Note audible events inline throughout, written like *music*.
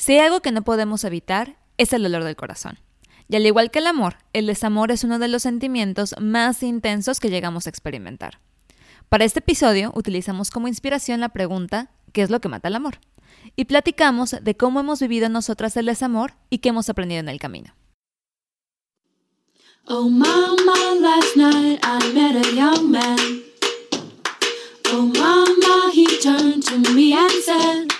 Si hay algo que no podemos evitar, es el dolor del corazón. Y al igual que el amor, el desamor es uno de los sentimientos más intensos que llegamos a experimentar. Para este episodio utilizamos como inspiración la pregunta ¿qué es lo que mata el amor? Y platicamos de cómo hemos vivido nosotras el desamor y qué hemos aprendido en el camino. Oh mama, last night I met a young man. Oh mama, he turned to me and said,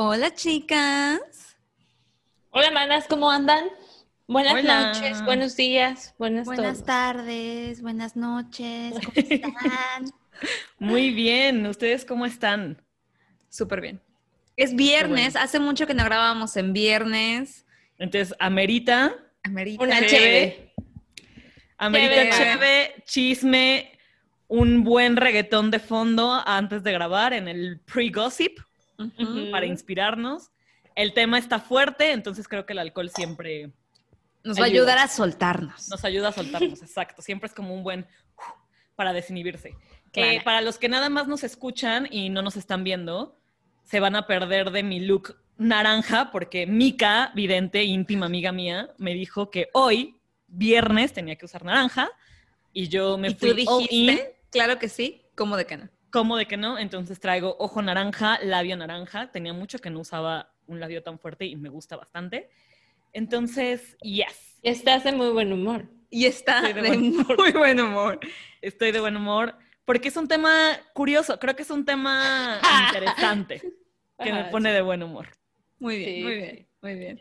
Hola chicas. Hola manas, ¿cómo andan? Buenas noches, buenos días, buenas, buenas tardes, buenas noches, ¿cómo *laughs* están? Muy bien, ¿ustedes cómo están? Súper bien. Es viernes, hace mucho que no grabábamos en viernes. Entonces, amerita. Amerita. Una chévere. Amerita chévere, chisme, un buen reggaetón de fondo antes de grabar en el pre-gossip para inspirarnos. El tema está fuerte, entonces creo que el alcohol siempre... Nos va a ayudar a soltarnos. Nos ayuda a soltarnos, exacto. Siempre es como un buen para desinhibirse. Que para los que nada más nos escuchan y no nos están viendo, se van a perder de mi look naranja porque Mika, vidente, íntima amiga mía, me dijo que hoy, viernes, tenía que usar naranja y yo me ¿Y fui tú dijiste, Claro que sí, ¿cómo de no? ¿Cómo de que no? Entonces traigo ojo naranja, labio naranja. Tenía mucho que no usaba un labio tan fuerte y me gusta bastante. Entonces, yes. Estás de muy buen humor. Y está de, muy buen humor. Estoy de buen humor porque es un tema curioso. Creo que es un tema *laughs* interesante que me pone de buen humor. Muy bien, muy bien, muy bien.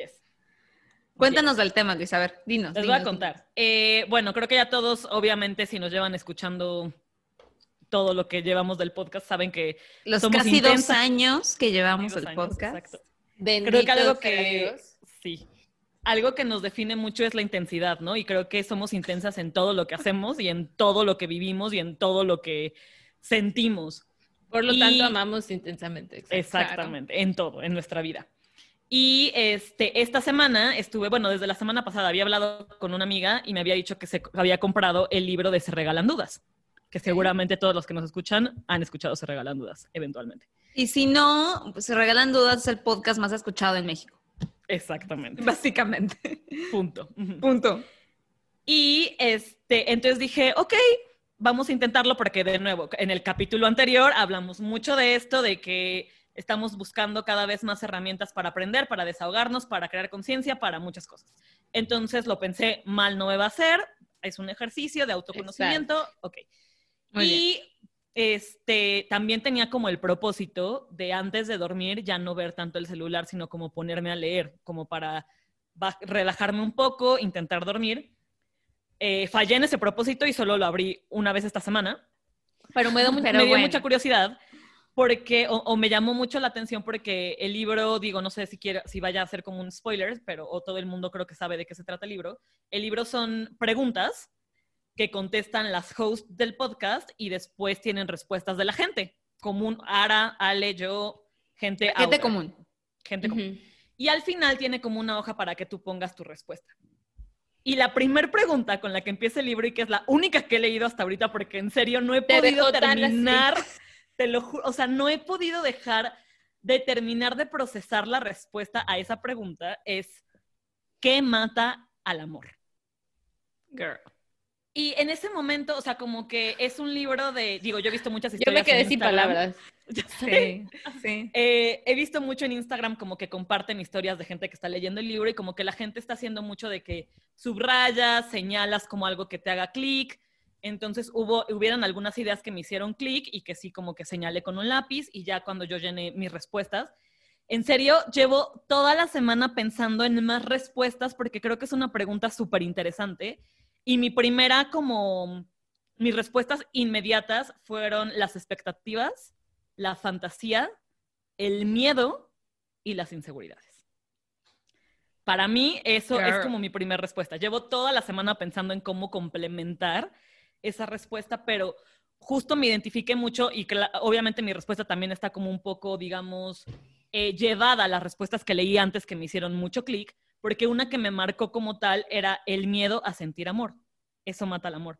Cuéntanos del tema, Luis. A ver, dinos. Les voy a contar. Eh, bueno, creo que ya todos, obviamente, si nos llevan escuchando todo lo que llevamos del podcast, saben que los casi dos años que llevamos el podcast. Exacto. creo que algo que sí, algo que nos define mucho es la intensidad, ¿no? Y creo que somos intensas en todo lo que hacemos y en todo lo que vivimos y en todo lo que sentimos. Por lo tanto, amamos intensamente. Exactamente, en todo, en nuestra vida. Y este, esta semana estuve, bueno, desde la semana pasada había hablado con una amiga y me había dicho que se había comprado el libro de Se Regalan Dudas que seguramente todos los que nos escuchan han escuchado Se Regalan Dudas, eventualmente. Y si no, Se Regalan Dudas es el podcast más escuchado en México. Exactamente. Básicamente. Punto. Punto. Y este, entonces dije, ok, vamos a intentarlo porque de nuevo, en el capítulo anterior hablamos mucho de esto, de que estamos buscando cada vez más herramientas para aprender, para desahogarnos, para crear conciencia, para muchas cosas. Entonces lo pensé, mal no me va a hacer, es un ejercicio de autoconocimiento, ok y este también tenía como el propósito de antes de dormir ya no ver tanto el celular, sino como ponerme a leer, como para relajarme un poco, intentar dormir. Eh, fallé en ese propósito y solo lo abrí una vez esta semana, pero me, dio, mucha curiosidad porque, o, me llamó mucho la atención porque el libro, digo, no sé si, quiero, si vaya a ser como un spoiler, pero o todo el mundo creo que sabe de qué se trata el libro. El libro son preguntas que contestan las hosts del podcast y después tienen respuestas de la gente. Común, Ara, Ale, yo, gente. Gente común. Gente común. Y al final tiene como una hoja para que tú pongas tu respuesta. Y la primera pregunta con la que empieza el libro y que es la única que he leído hasta ahorita porque en serio no he podido terminar, te lo juro, o sea, no he podido dejar de terminar de procesar la respuesta a esa pregunta es ¿qué mata al amor? Girl. Y en ese momento, o sea, como que es un libro de, digo, yo he visto muchas historias. Yo me quedé sin palabras. *laughs* Sí, sí. Eh, he visto mucho en Instagram como que comparten historias de gente que está leyendo el libro y como que la gente está haciendo mucho de que subrayas, señalas como algo que te haga clic. Entonces hubo, hubieron algunas ideas que me hicieron clic y que sí como que señalé con un lápiz y ya cuando yo llené mis respuestas. En serio, llevo toda la semana pensando en más respuestas porque creo que es una pregunta súper interesante y mi primera, como, mis respuestas inmediatas fueron las expectativas, la fantasía el miedo y las inseguridades. Para mí eso es como mi primera respuesta. Llevo toda la semana pensando en cómo complementar esa respuesta, pero justo me identifiqué mucho y que obviamente mi respuesta también está como un poco, digamos, eh, llevada a las respuestas que leí antes que me hicieron mucho clic, porque una que me marcó como tal era el miedo a sentir amor. Eso mata el amor.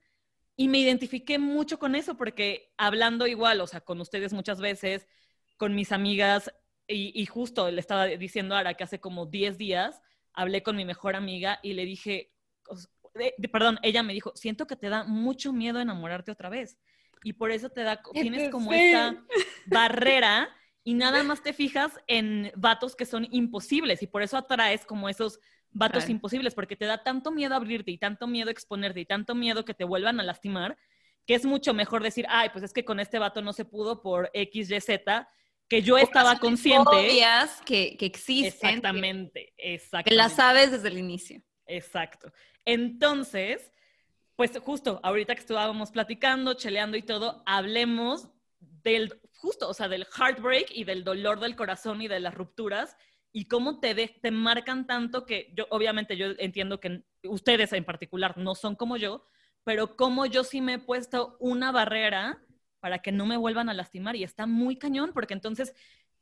Y me identifiqué mucho con eso porque hablando igual, o sea, con ustedes muchas veces, con mis amigas, y, justo le estaba diciendo ahora que hace como 10 días hablé con mi mejor amiga y le dije, perdón, ella me dijo, siento que te da mucho miedo enamorarte otra vez. Y por eso te da, tienes como esta barrera y nada más te fijas en vatos que son imposibles y por eso atraes como esos vatos imposibles, porque te da tanto miedo abrirte y tanto miedo exponerte y tanto miedo que te vuelvan a lastimar, que es mucho mejor decir, ay, pues es que con este vato no se pudo por X, Y, Z, que yo estaba consciente. Que, que existen. Exactamente, exactamente. Que las sabes desde el inicio. Exacto. Entonces, pues justo ahorita que estábamos platicando, cheleando y todo, hablemos del justo, o sea, del heartbreak y del dolor del corazón y de las rupturas y cómo te, te marcan tanto que yo, obviamente yo entiendo que ustedes en particular no son como yo, pero como yo sí me he puesto una barrera para que no me vuelvan a lastimar y está muy cañón porque entonces,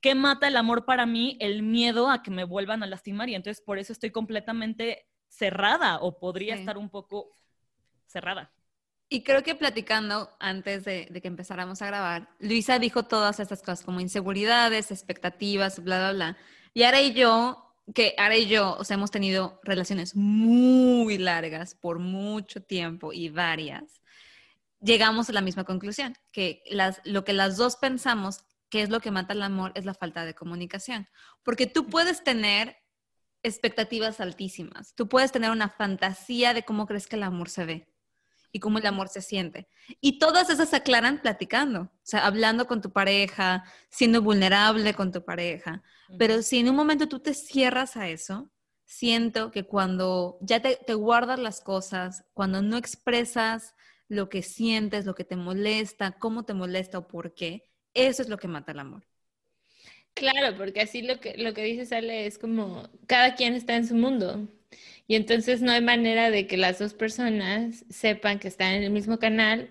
¿qué mata el amor para mí? El miedo a que me vuelvan a lastimar y entonces por eso estoy completamente cerrada o podría estar un poco cerrada. Y creo que platicando antes de, que empezáramos a grabar, Luisa dijo todas estas cosas como inseguridades, expectativas, bla, bla, bla. Y ahora y yo, que ahora y yo, o sea, hemos tenido relaciones muy largas por mucho tiempo y varias llegamos a la misma conclusión, que las, lo que las dos pensamos que es lo que mata el amor es la falta de comunicación. Porque tú puedes tener expectativas altísimas, tú puedes tener una fantasía de cómo crees que el amor se ve y cómo el amor se siente. Y todas esas se aclaran platicando, o sea, hablando con tu pareja, siendo vulnerable con tu pareja. Pero si en un momento tú te cierras a eso, siento que cuando ya te, te guardas las cosas, cuando no expresas lo que sientes, lo que te molesta, cómo te molesta o por qué, eso es lo que mata el amor. Claro, porque así lo que, lo que dice Sale es como cada quien está en su mundo. Y entonces no hay manera de que las dos personas sepan que están en el mismo canal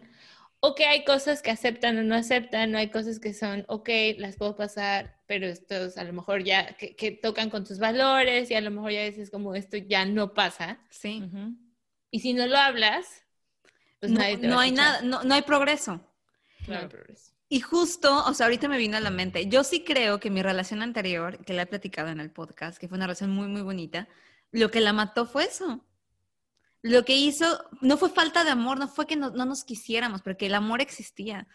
o que hay cosas que aceptan o no aceptan, no hay cosas que son, ok, las puedo pasar, pero estos a lo mejor ya que, tocan con tus valores y a lo mejor ya dices como esto ya no pasa. Sí. Y si no lo hablas, pues no, hay nada, no, hay progreso. Claro. progreso. Y justo, o sea, ahorita me vino a la mente, yo sí creo que mi relación anterior, que la he platicado en el podcast, que fue una relación muy, muy bonita, lo que la mató fue eso. Lo que hizo no fue falta de amor, no fue que no, nos quisiéramos, porque el amor existía.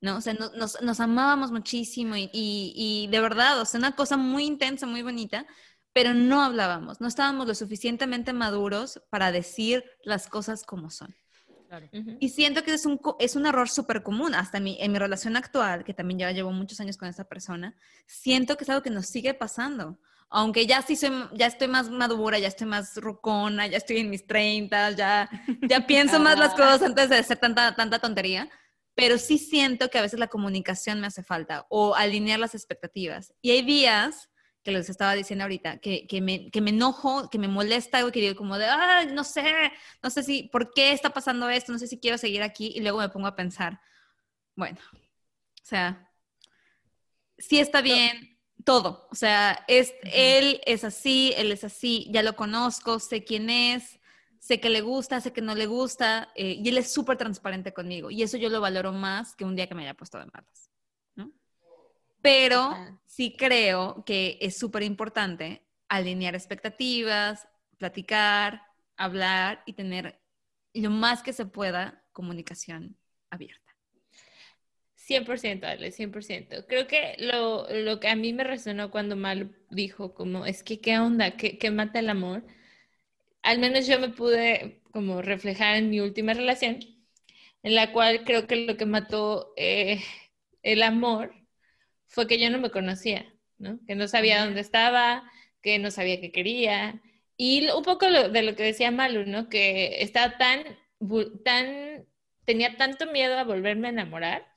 ¿no? O sea, nos, nos, amábamos muchísimo y, y, y, de verdad, o sea, una cosa muy intensa, muy bonita, pero no hablábamos, no estábamos lo suficientemente maduros para decir las cosas como son. Y siento que es un, es un error súper común, hasta en mi, en mi relación actual, que también ya llevo muchos años con esa persona, siento que es algo que nos sigue pasando. Aunque ya sí soy, ya estoy más madura, ya estoy más rucona, ya estoy en mis 30, ya, ya pienso más las cosas antes de hacer tanta, tanta tontería, pero sí siento que a veces la comunicación me hace falta o alinear las expectativas. Y hay días que les estaba diciendo ahorita, que, que, me, que me enojo, que me molesta algo, que digo como de, no sé, no sé si, ¿por qué está pasando esto? No sé si quiero seguir aquí. Y luego me pongo a pensar, bueno, o sea, sí está bien todo. O sea, es, él es así, él es así, ya lo conozco, sé quién es, sé que le gusta, sé que no le gusta, eh, y él es súper transparente conmigo. Y eso yo lo valoro más que un día que me haya puesto de malas pero sí creo que es súper importante alinear expectativas, platicar, hablar y tener lo más que se pueda comunicación abierta. 100%, Ale, 100%. Creo que lo, lo, que a mí me resonó cuando Mal dijo como, es que qué onda, ¿Qué, qué, mata el amor, al menos yo me pude como reflejar en mi última relación, en la cual creo que lo que mató eh, el amor fue que yo no me conocía, ¿no? Que no sabía dónde estaba, que no sabía qué quería. Y un poco de lo que decía Malu, ¿no? Que estaba tan, tan, tenía tanto miedo a volverme a enamorar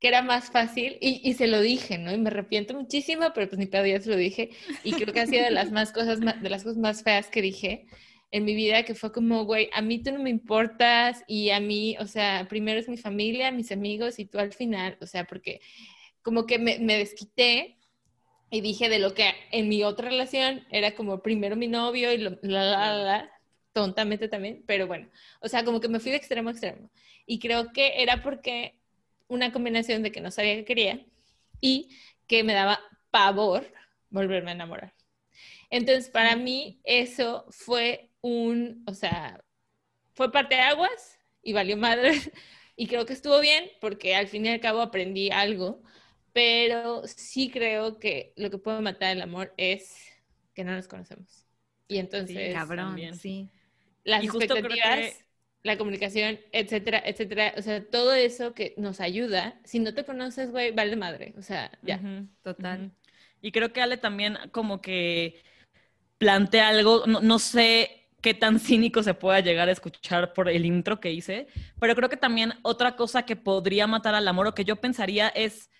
que era más fácil y, y, se lo dije, ¿no? Y me arrepiento muchísimo, pero pues ni pedo, ya se lo dije. Y creo que ha sido de las más cosas, de las cosas más feas que dije en mi vida, que fue como, güey, a mí tú no me importas y a mí, o sea, primero es mi familia, mis amigos y tú al final, o sea, porque como que me, me desquité y dije de lo que en mi otra relación era como primero mi novio y la, la, la, tontamente también, pero bueno, o sea, como que me fui de extremo a extremo. Y creo que era porque una combinación de que no sabía que quería y que me daba pavor volverme a enamorar. Entonces, para mí eso fue un, o sea, fue parte de aguas y valió madre. *laughs* Y creo que estuvo bien porque al fin y al cabo aprendí algo, pero sí creo que lo que puede matar el amor es que no nos conocemos. Y entonces... Sí, cabrón, sí. Las expectativas la comunicación, etcétera, etcétera. O sea, todo eso que nos ayuda. Si no te conoces, güey, vale madre. O sea, ya. total. Y creo que Ale también como que plantea algo, no, sé qué tan cínico se pueda llegar a escuchar por el intro que hice, pero creo que también otra cosa que podría matar al amor o que yo pensaría es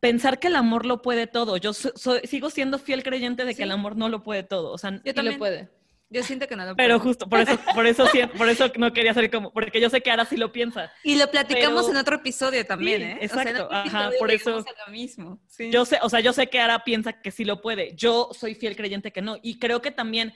pensar que el amor lo puede todo. Yo sigo siendo fiel creyente de que el amor no lo puede todo. O sea, yo también lo puede. Yo siento que no lo Pero justo, por eso, por eso, por eso no quería salir como, porque yo sé que ahora sí lo piensa. Y lo platicamos en otro episodio también, ¿eh? Exacto, ajá, por eso. mismo. Yo sé, o sea, yo sé que ahora piensa que sí lo puede. Yo soy fiel creyente que no. Y creo que también,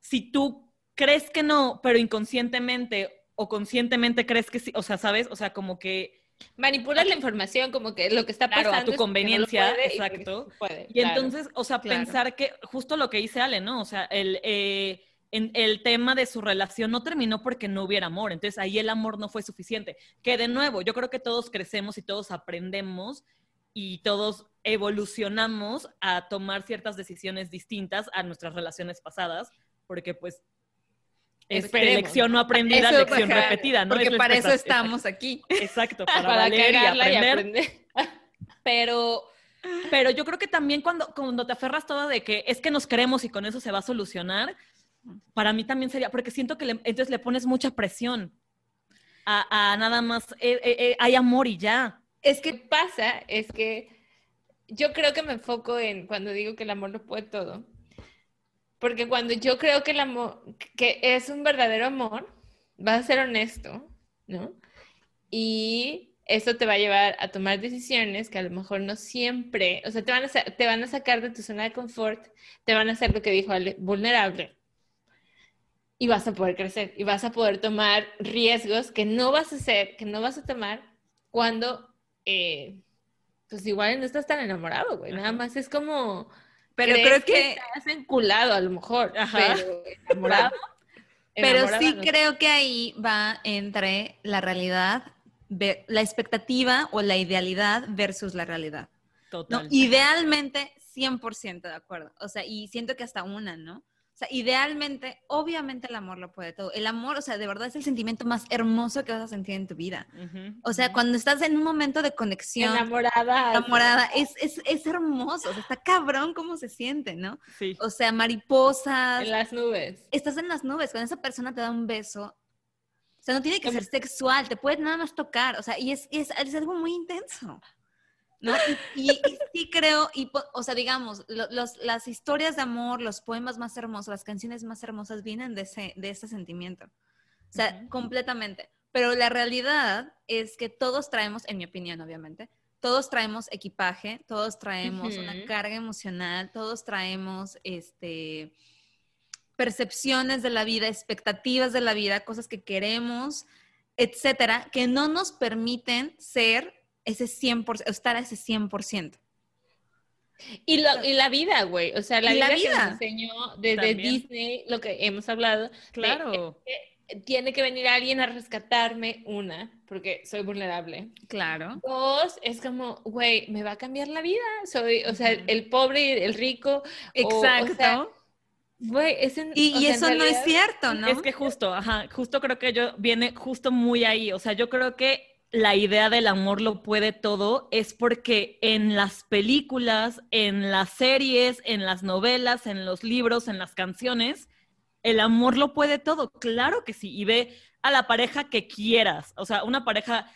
si tú crees que no, pero inconscientemente o conscientemente crees que sí, o sea, ¿sabes? O sea, como que manipulas la información como que lo que está pasando a tu conveniencia, exacto. Y, entonces, o sea, pensar que justo lo que dice Ale, ¿no? O sea, el eh, en el tema de su relación no terminó porque no hubiera amor, entonces ahí el amor no fue suficiente. Que de nuevo, yo creo que todos crecemos y todos aprendemos y todos evolucionamos a tomar ciertas decisiones distintas a nuestras relaciones pasadas, porque pues es lección no aprendida, lección repetida, ¿no? Porque para eso estamos aquí. Exacto, *laughs* para, para y aprender. *laughs* Pero pero yo creo que también cuando, cuando te aferras todo de que es que nos queremos y con eso se va a solucionar, para mí también sería, porque siento que entonces le pones mucha presión a, nada más, eh, eh, eh, hay amor y ya. Es que pasa, es que yo creo que me enfoco en cuando digo que el amor lo puede todo. Porque cuando yo creo que el amor, que es un verdadero amor, vas a ser honesto, ¿no? Y eso te va a llevar a tomar decisiones que a lo mejor no siempre, o sea, te van a, te van a sacar de tu zona de confort, te van a hacer lo que dijo Ale, vulnerable y vas a poder crecer y vas a poder tomar riesgos que no vas a hacer, que no vas a tomar cuando, eh, pues igual no estás tan enamorado, güey. Nada más es como... Pero creo que... que estás enculado a lo mejor, pero *laughs* enamorado. pero sí creo que ahí va entre la realidad, la expectativa o la idealidad versus la realidad. Total. Idealmente, 100% de acuerdo. O sea, y siento que hasta una, ¿no? Idealmente, obviamente el amor lo puede todo. El amor, o sea, de verdad es el sentimiento más hermoso que vas a sentir en tu vida. o sea, cuando estás en un momento de conexión. Enamorada. Enamorada, es, es, es hermoso. O sea, está cabrón cómo se siente, ¿no? Sí. O sea, mariposas. En las nubes. Estás en las nubes. Cuando esa persona te da un beso, o sea, no tiene que ser sexual, te puede nada más tocar, o sea, y es, es, es algo muy intenso. ¿No? Y, sí creo, y, o sea, digamos, los, las historias de amor, los poemas más hermosos, las canciones más hermosas vienen de ese, de ese sentimiento. O sea, completamente. Pero la realidad es que todos traemos, en mi opinión, obviamente, todos traemos equipaje, todos traemos una carga emocional, todos traemos este, percepciones de la vida, expectativas de la vida, cosas que queremos, etcétera, que no nos permiten ser ese 100%, estar a ese 100%. Y, lo, y la vida, güey. O sea, la vida, que nos enseñó desde Disney, lo que hemos hablado. Claro. tiene que venir alguien a rescatarme, una, porque soy vulnerable. Claro. Dos, es como, güey, me va a cambiar la vida. Soy, o sea, el pobre y el rico. Exacto. Güey, y, y eso no es cierto, ¿no? Es que justo, ajá, justo creo que yo viene justo muy ahí. O sea, yo creo que la idea del amor lo puede todo es porque en las películas, en las series, en las novelas, en los libros, en las canciones, el amor lo puede todo. Claro que sí. Y ve a la pareja que quieras. O sea, una pareja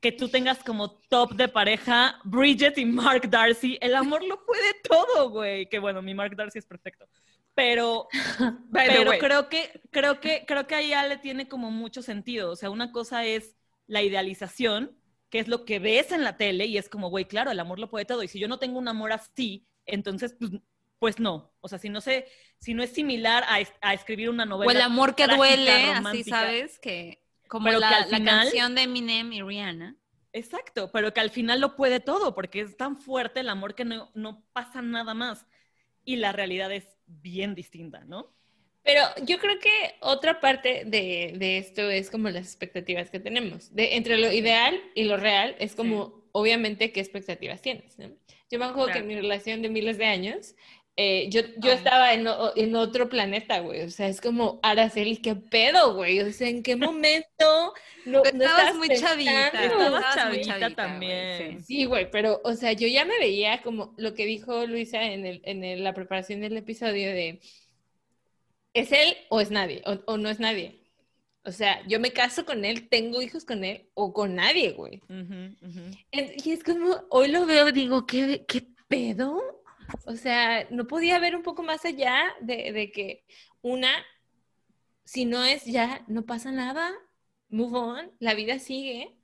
que tú tengas como top de pareja Bridget y Mark Darcy. El amor lo puede todo, güey. Que bueno, mi Mark Darcy es perfecto. Pero, *laughs* pero creo que, creo que, creo que ahí ya le tiene como mucho sentido. O sea, una cosa es la idealización, que es lo que ves en la tele, y es como, güey, claro, el amor lo puede todo. Y si yo no tengo un amor así, entonces, pues, pues no. O sea, si no sé, si no es similar a, escribir una novela. O el amor que duele, así sabes, que como la, canción de Eminem y Rihanna. Exacto, pero que al final lo puede todo, porque es tan fuerte el amor que no, no pasa nada más. Y la realidad es bien distinta, ¿no? Pero yo creo que otra parte de, de, esto es como las expectativas que tenemos. De, entre lo ideal y lo real es como, obviamente, qué expectativas tienes. ¿no? Yo me acuerdo que en mi relación de miles de años, eh, yo, yo estaba en, en, otro planeta, güey. O sea, es como, Araceli, ¿qué pedo, güey? O sea, ¿en qué *laughs* momento? No, estabas muy chavita. Estabas chavita, también. Sí, güey, pero, o sea, yo ya me veía como lo que dijo Luisa en, el, en la preparación del episodio de, ¿es él o es nadie? O, no es nadie. O sea, yo me caso con él, tengo hijos con él o con nadie, güey. Y es como, hoy lo veo, digo, ¿qué, qué pedo? O sea, no podía ver un poco más allá de, que una, si no es ya, no pasa nada, move on, la vida sigue.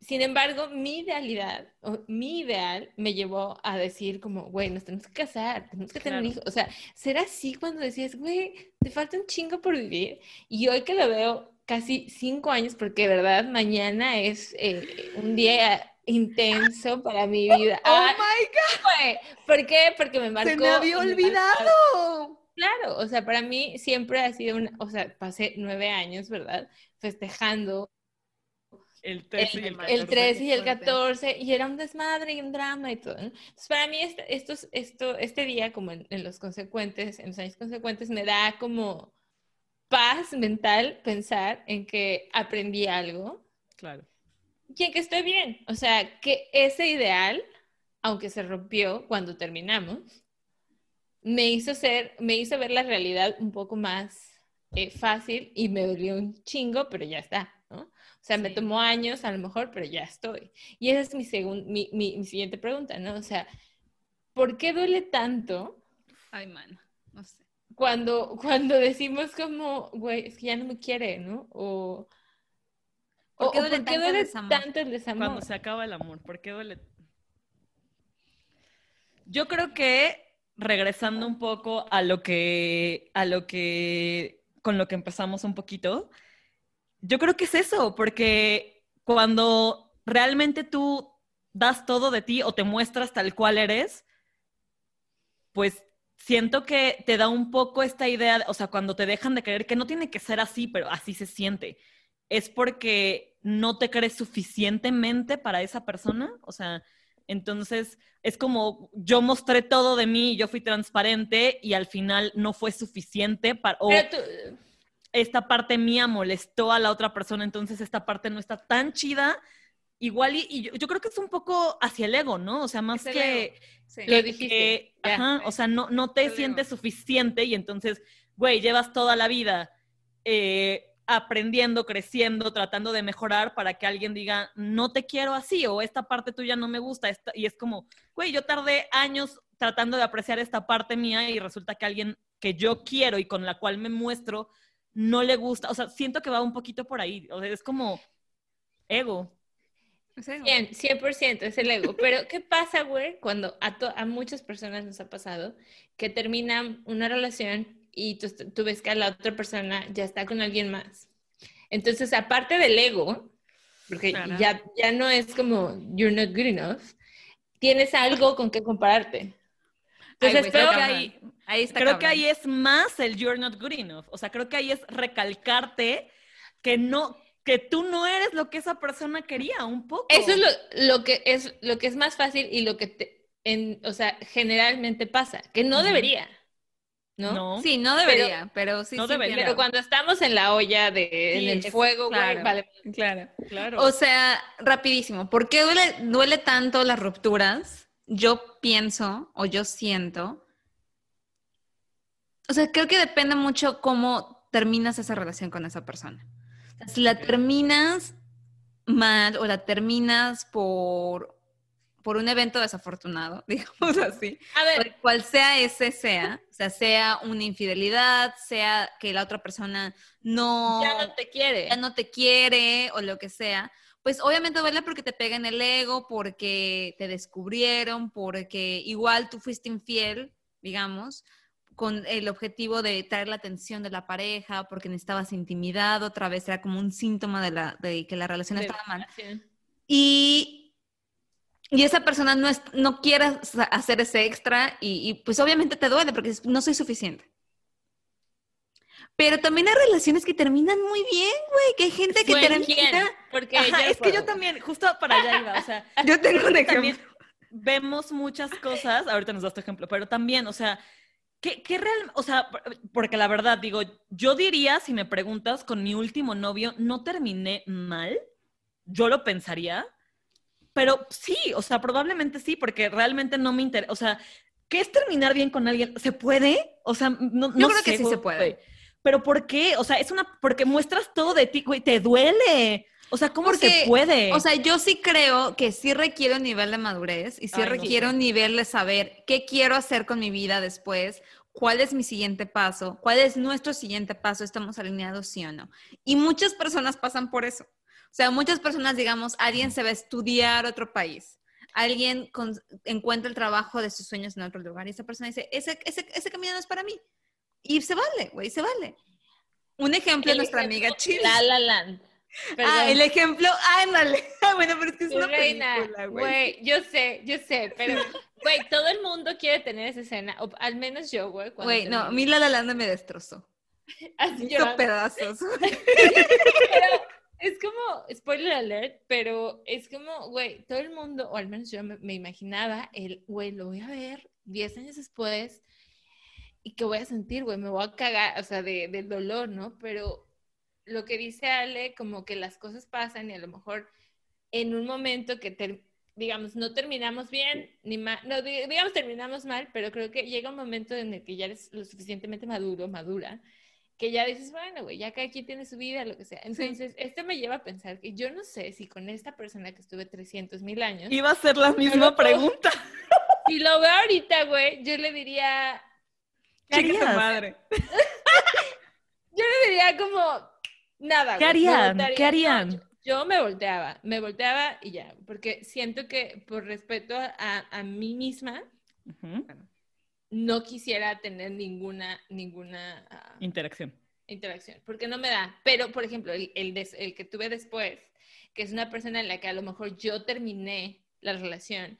Sin embargo, mi idealidad, o mi ideal me llevó a decir como, güey, nos tenemos que casar, tenemos que tener hijos. O sea, ser así cuando decías, güey, te falta un chingo por vivir. Y hoy que lo veo casi cinco años, porque de verdad mañana es eh, un día intenso para mi vida. *laughs* ¡Oh, my God! ¿Por qué? Porque me marcó... ¡Se me había olvidado! Claro, o sea, para mí siempre ha sido una... O sea, pasé nueve años, ¿verdad? Festejando el 13 y el 14. El 13 y el 14, y era un desmadre y un drama y todo. Entonces, para mí, este, esto, esto, este día, como en, en, los consecuentes, en los años consecuentes, me da como paz mental pensar en que aprendí algo. Claro y que estoy bien. O sea, que ese ideal, aunque se rompió cuando terminamos, me hizo ser, me hizo ver la realidad un poco más eh, fácil y me dolió un chingo, pero ya está, sea, me tomó años a lo mejor, pero ya estoy. Y esa es mi, mi, mi, siguiente pregunta, ¿no? O sea, ¿por qué duele tanto? Ay, mano, no sé. Cuando, cuando decimos como, güey, es que ya no me quiere, ¿no? O ¿Por qué duele, tanto, el desamor? Cuando se acaba el amor, ¿por qué duele? Yo creo que regresando un poco a lo que, a lo que, con lo que empezamos un poquito, yo creo que es eso, porque cuando realmente tú das todo de ti o te muestras tal cual eres, pues siento que te da un poco esta idea, o sea, cuando te dejan de creer que no tiene que ser así, pero así se siente, es porque no te crees suficientemente para esa persona, o sea, entonces es como yo mostré todo de mí, yo fui transparente y al final no fue suficiente para... esta parte mía molestó a la otra persona, entonces esta parte no está tan chida. Igual y, yo, creo que es un poco hacia el ego, ¿no? O sea, más que, Lo dijiste. ajá, o sea, no, no te sientes suficiente y entonces, güey, llevas toda la vida eh, aprendiendo, creciendo, tratando de mejorar para que alguien diga, no te quiero así o esta parte tuya no me gusta. y es como, güey, yo tardé años tratando de apreciar esta parte mía y resulta que alguien que yo quiero y con la cual me muestro no le gusta. O sea, siento que va un poquito por ahí. O sea, es como ego. 100%, 100% es el ego. Pero, ¿qué pasa, güey, cuando a, a, muchas personas nos ha pasado que terminan una relación y tú, ves que la otra persona ya está con alguien más. Entonces, aparte del ego, porque ya, ya no es como you're not good enough, tienes algo con que compararte. Entonces, creo, que ahí, creo que ahí es más el you're not good enough. O sea, creo que ahí es recalcarte que no, que tú no eres lo que esa persona quería, un poco. Eso es lo, lo que, es, lo que es más fácil y lo que, te, en, o sea, generalmente pasa, que no debería. ¿no? Sí, no debería, pero, sí. No debería. Pero cuando estamos en la olla de, en el fuego, claro, vale. Claro, claro. O sea, rapidísimo, ¿por qué duele, duele tanto las rupturas? Yo pienso o yo siento. O sea, creo que depende mucho cómo terminas esa relación con esa persona. si la terminas mal o la terminas por, por un evento desafortunado, *laughs* digamos así, A ver, cual sea ese sea, o sea, sea una infidelidad, sea que la otra persona no, ya no te quiere. ya no te quiere o lo que sea, pues obviamente duele porque te pega en el ego, porque te descubrieron, porque igual tú fuiste infiel, digamos, con el objetivo de traer la atención de la pareja, porque necesitabas intimidad, otra vez era como un síntoma de, la, de que la relación de estaba mal. relación. Y, y esa persona no, es, no quiere hacer ese extra y, y, pues obviamente te duele porque no soy suficiente. Pero también hay relaciones que terminan muy bien, güey, que hay gente que termina... ¿quién? Porque Ajá, es que yo puedo. también, justo para allá iba, o sea, *laughs* Yo tengo un ejemplo. también vemos muchas cosas, ahorita nos das tu ejemplo, pero también, o sea, ¿qué, qué real, o sea, por- porque la verdad, digo, yo diría, si me preguntas, con mi último novio no terminé mal, yo lo pensaría, pero sí, o sea, probablemente sí, porque realmente no me interesa, o sea, ¿qué es terminar bien con alguien? ¿Se puede? O sea, no, no Yo creo que sé, sí se puede. Pero ¿por qué? O sea, es una, porque muestras todo de ti, güey, te duele. O sea, ¿cómo Porque, se puede? O sea, yo sí creo que sí requiere un nivel de madurez y sí Ay, no requiere sé. un nivel de saber qué quiero hacer con mi vida después, cuál es mi siguiente paso, cuál es nuestro siguiente paso, estamos alineados sí o no. Y muchas personas pasan por eso. O sea, muchas personas, digamos, alguien se va a estudiar a otro país. Alguien con- encuentra el trabajo de sus sueños en otro lugar y esa persona dice, ese, ese, ese camino no es para mí. Y se vale, güey, se vale. Un ejemplo, El nuestra ejemplo, amiga Chile. La La Land. *laughs* Ah, Perdón. el ejemplo, ándale. *laughs* bueno, pero es que es una reina, película, güey. yo sé, yo sé, pero, güey, todo el mundo quiere tener esa escena, o al menos yo, güey. Güey, no, a mí La La Land me destrozó. *laughs* Así hizo pedazos. Pero es como, spoiler alert, pero es como, güey, todo el mundo, o al menos yo me, me imaginaba, el, güey, lo voy a ver 10 años después y que voy a sentir, güey, me voy a cagar, o sea, de, del dolor, ¿no? Pero lo que dice Ale, como que las cosas pasan y a lo mejor en un momento que, ter- digamos, no terminamos bien, ni mal, no, di- digamos, terminamos mal, pero creo que llega un momento en el que ya eres lo suficientemente maduro, madura, que ya dices, bueno, güey, ya cada quien tiene su vida, lo que sea. Entonces, esto me lleva a pensar que yo no sé si con esta persona que estuve 300 mil años, Iba a ser la misma pregunta. *laughs* si lo veo ahorita, güey, yo le diría, ¿Qué Chica tu madre. *laughs* yo le diría como, nada. ¿Qué harían? yo, me volteaba, me volteaba y ya, porque siento que por respeto a, a mí misma, no quisiera tener ninguna, ninguna ah, Interacción. interacción, porque no me da. Pero, por ejemplo, el, el, des- el que tuve después, que es una persona en la que a lo mejor yo terminé la relación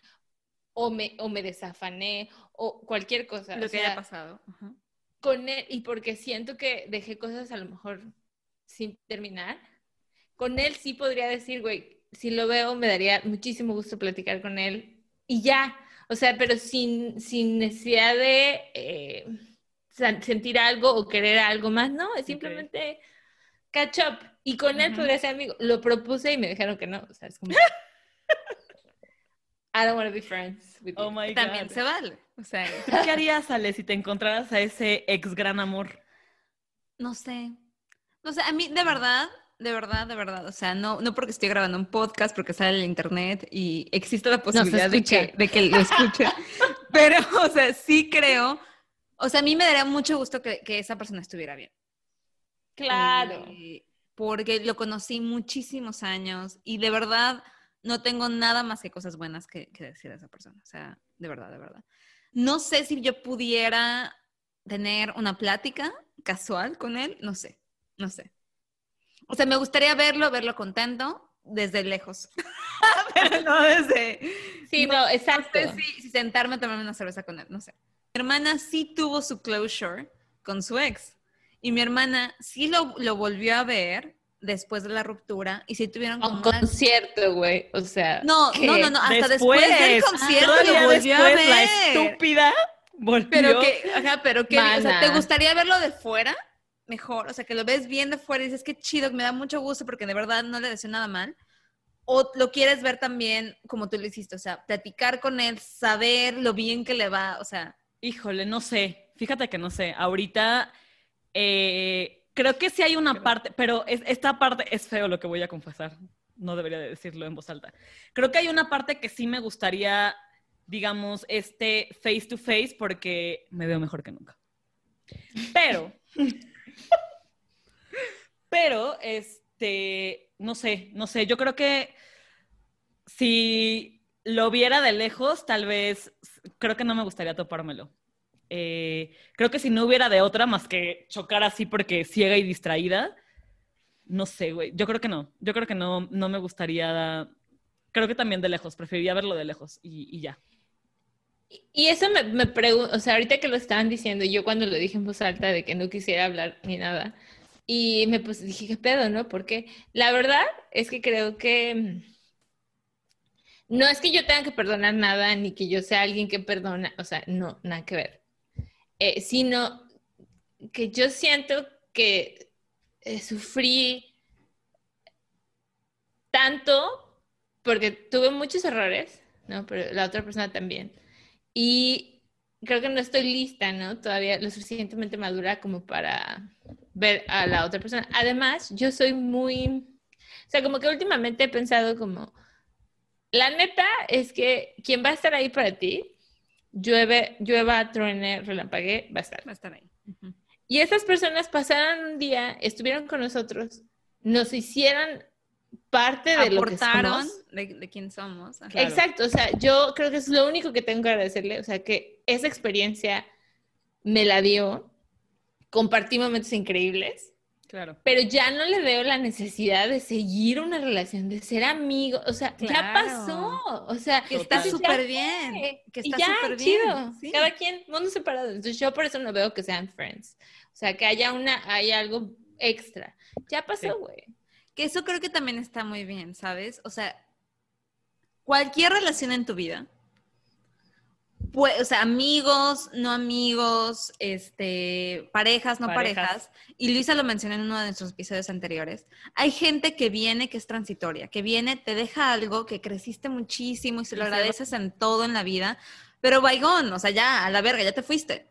o me, o me desafané o cualquier cosa. Lo o que sea, haya pasado. Con él, y porque siento que dejé cosas a lo mejor sin terminar, con él sí podría decir, güey, si lo veo me daría muchísimo gusto platicar con él y ya, o sea, pero sin, sin necesidad de eh, sentir algo o querer algo más, no, es simplemente catch up. Y con él podría ser amigo. Lo propuse y me dijeron que no, o sea, es como... *laughs* I don't want to be friends with you. Oh my También God. se vale. O sea, ¿Tú ¿Qué harías, Ale, si te encontraras a ese ex gran amor? no sé. No sé, a mí, de verdad, de verdad, de verdad. O sea, no, no porque estoy grabando un podcast, porque sale en el internet y existe la posibilidad de que, de que lo escuche. *laughs* Pero, o sea, sí creo. O sea, a mí me daría mucho gusto que, que esa persona estuviera bien. Claro. Eh, porque lo conocí muchísimos años y de verdad no tengo nada más que cosas buenas que, que decir de esa persona. O sea, de verdad, de verdad. No sé si yo pudiera tener una plática casual con él, no sé, no sé. O sea, me gustaría verlo, verlo contento desde lejos. *laughs* Pero no desde... Sí, no, exacto. No sé si, si sentarme a tomarme una cerveza con él, no sé. Mi hermana sí tuvo su closure con su ex. Y mi hermana sí lo, lo volvió a ver después de la ruptura y sí tuvieron como un una- concierto, güey. O sea. No, ¿qué? no, no, no, hasta después, del concierto lo volvió a después, la ver. estúpida volvió. Pero que, ajá, pero que, o sea. ¿te gustaría verlo de fuera? Mejor, o sea, que lo ves bien de fuera y dices, qué chido, me da mucho gusto porque de verdad no le deseo nada mal. O lo quieres ver también como tú lo hiciste, o sea, platicar con él, saber lo bien que le va, o sea, Híjole, no sé. Fíjate que no sé. Ahorita eh, creo que sí hay una parte, pero es- esta parte es feo lo que voy a confesar. no debería de decirlo en voz alta. Creo que hay una parte que sí me gustaría, digamos, este face to face porque me veo mejor que nunca. Pero, *laughs* pero, este, no sé, no sé, yo creo que si lo viera de lejos, tal vez, creo que no me gustaría topármelo. Eh, creo que si no hubiera de otra más que chocar así porque ciega y distraída, no sé, güey. Yo creo que no. Yo creo que no, no me gustaría. Creo que también de lejos. Preferiría verlo de lejos y, ya. Y eso me, me pregunto, o sea, ahorita que lo estaban diciendo, yo cuando lo dije en voz alta de que no quisiera hablar ni nada, y me pues dije, ¿qué pedo, no? Porque la verdad es que creo que no es que yo tenga que perdonar nada, ni que yo sea alguien que perdona, o sea, no, nada que ver. Eh, sino que yo siento que eh, sufrí tanto porque tuve muchos errores, ¿no? Pero la otra persona también. Y creo que no estoy lista, ¿no? Todavía lo suficientemente madura como para ver a la otra persona. Además, yo soy muy, o sea, como que últimamente he pensado como, la neta es que quien va a estar ahí para ti, llueve, llueva, truene, relampague, va a estar. Va a estar ahí. Y esas personas pasaron un día, estuvieron con nosotros, nos hicieron parte de lo que somos. De, de quién somos. Exacto, o sea, yo creo que es lo único que tengo que agradecerle, o sea, que esa experiencia me la dio, compartí momentos increíbles, Claro. pero ya no le veo la necesidad de seguir una relación, de ser amigo, o sea, ya pasó, o sea, Que está súper bien. Que está ya, súper bien. chido, sí. cada quien, mundo separado, entonces yo por eso no veo que sean friends, o sea, que haya una, hay algo extra, ya pasó, güey. Que eso creo que también está muy bien, ¿sabes? O sea, cualquier relación en tu vida, pues, o sea, amigos, no amigos, este, parejas, no Parejas. parejas. Y Luisa lo mencionó en uno de nuestros episodios anteriores. Hay gente que viene que es transitoria, que viene, te deja algo que creciste muchísimo y se lo agradeces en todo en la vida, pero vaigón, o sea, ya, a la verga, ya te fuiste.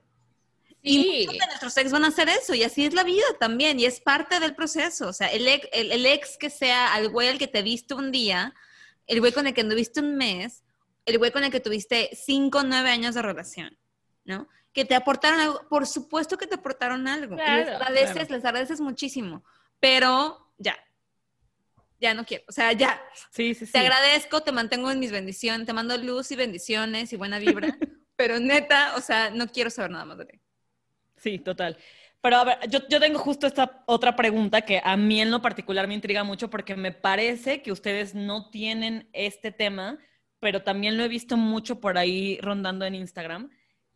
Y Sí, muchos de nuestros ex van a hacer eso, y así es la vida también, y es parte del proceso. O sea, el ex, el, el ex que sea al güey al que te viste un día, el güey con el que anduviste un mes, el güey con el que tuviste cinco, nueve años de relación, ¿no? Que te aportaron algo, por supuesto que te aportaron algo. y les Claro, agradeces, claro. les agradeces muchísimo, pero ya, ya no quiero, o sea, ya, Sí, sí, sí. te agradezco, te mantengo en mis bendiciones, te mando luz y bendiciones y buena vibra, *laughs* pero neta, o sea, no quiero saber nada más de ti. Sí, total. Pero a ver, yo, yo tengo justo esta otra pregunta que a mí en lo particular me intriga mucho porque me parece que ustedes no tienen este tema, pero también lo he visto mucho por ahí rondando en Instagram.